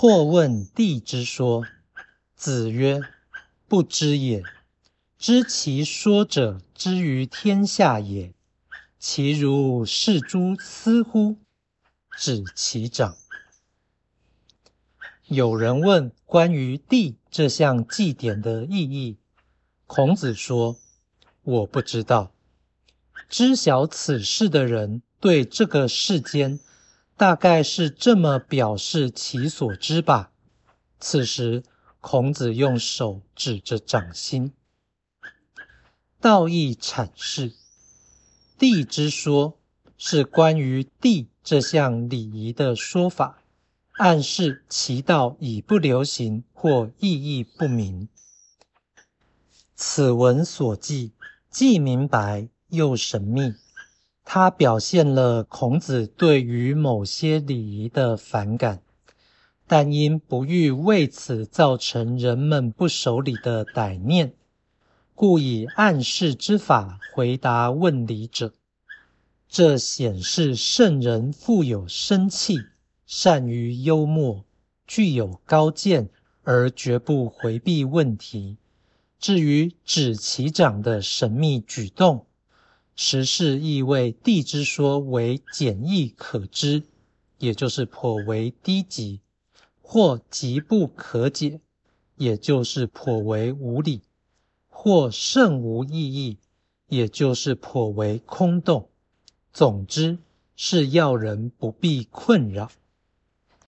或问帝之说，子曰：“不知也。知其说者，之于天下也。其如是诸斯乎？”指其长。有人问关于帝这项祭典的意义，孔子说：“我不知道。知晓此事的人，对这个世间。”大概是这么表示其所知吧。此时，孔子用手指着掌心，道义阐释：“帝之说，是关于帝这项礼仪的说法，暗示其道已不流行或意义不明。此文所记，既明白又神秘。”它表现了孔子对于某些礼仪的反感，但因不欲为此造成人们不守礼的歹念，故以暗示之法回答问礼者。这显示圣人富有生气，善于幽默，具有高见，而绝不回避问题。至于指其长的神秘举动，实是意味地之说为简易可知，也就是颇为低级；或极不可解，也就是颇为无理；或甚无意义，也就是颇为空洞。总之，是要人不必困扰。